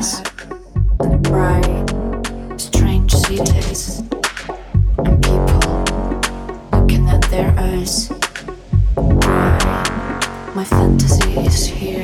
eyes bright. Strange cities and people looking at their eyes. Bright. My fantasy is here.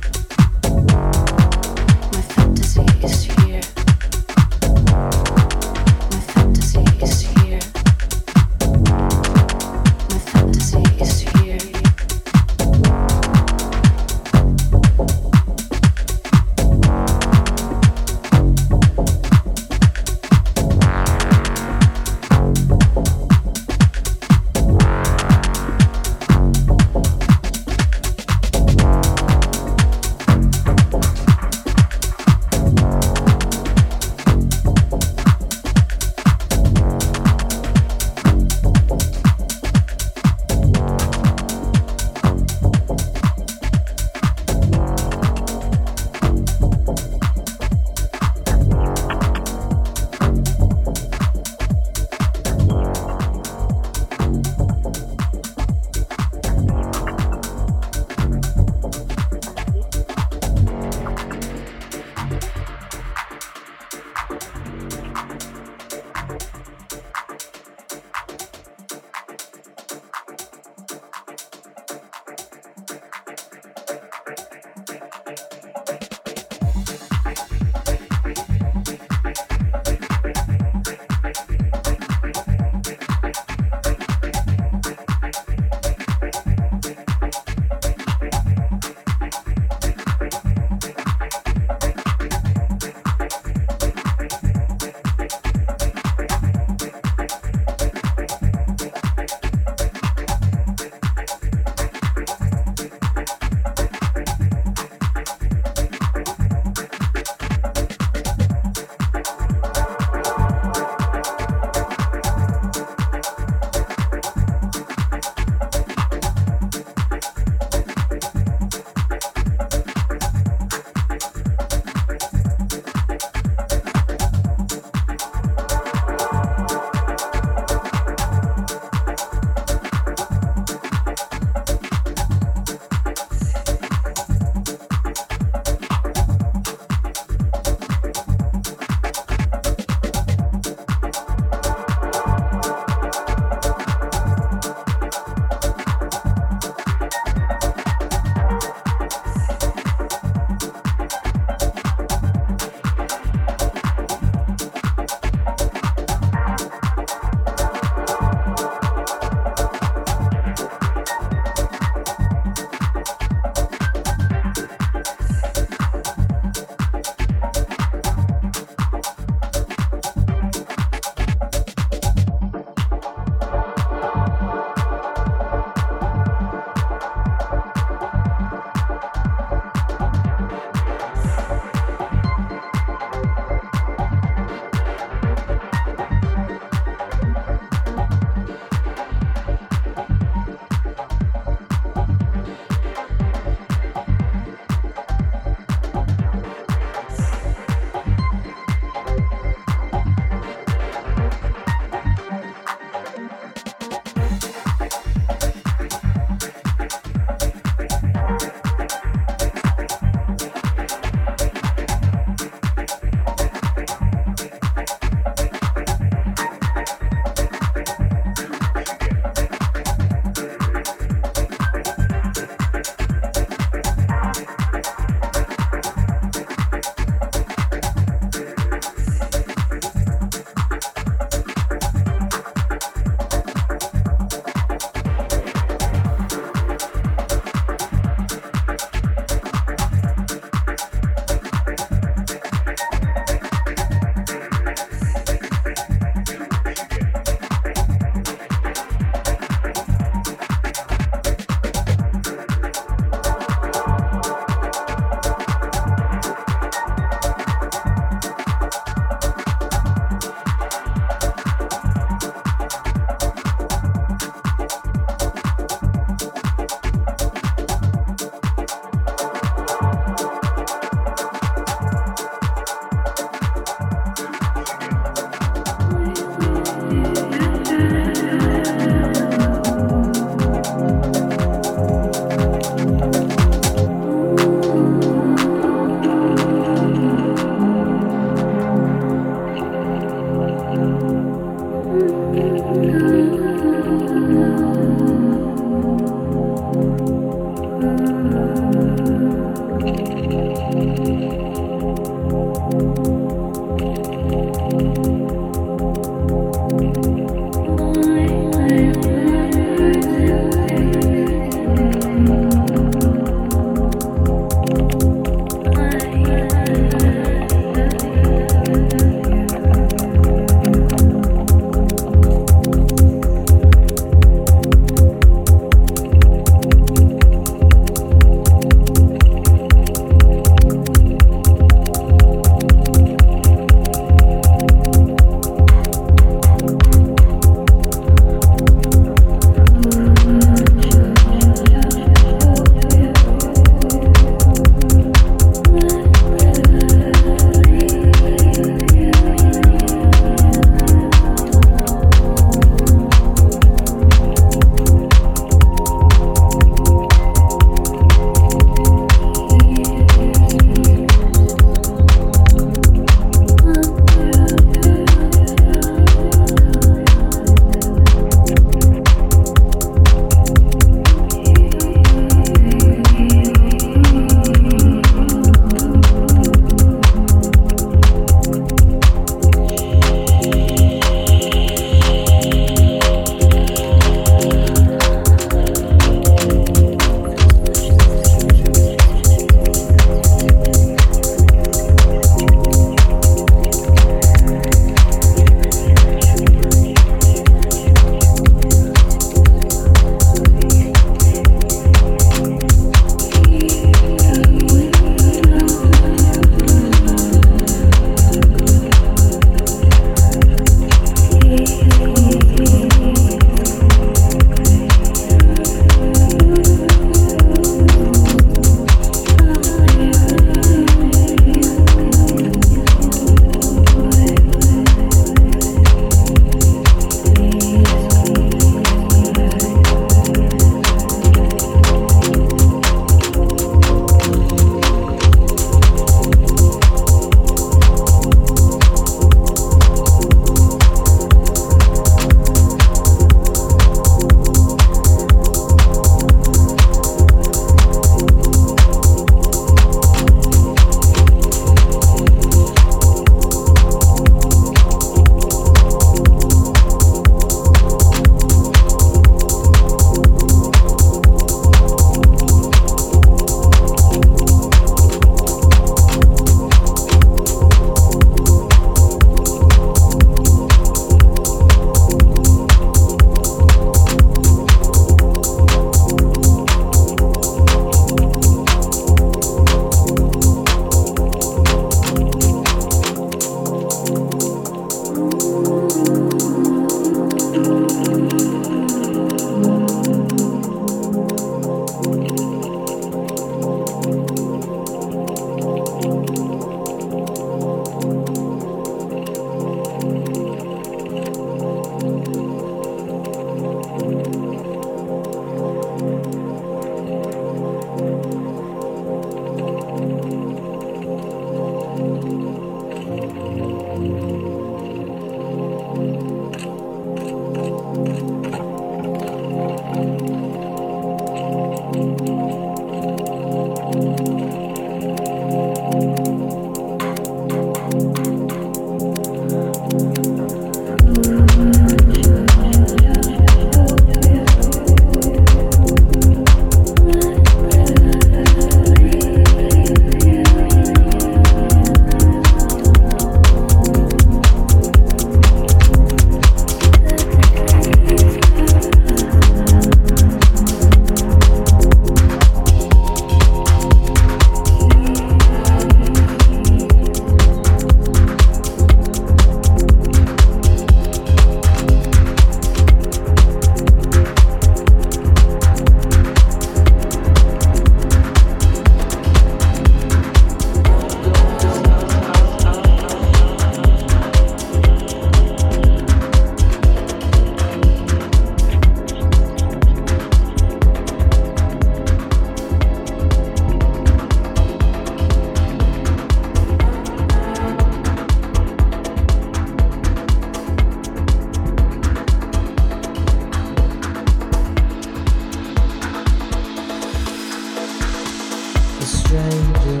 stranger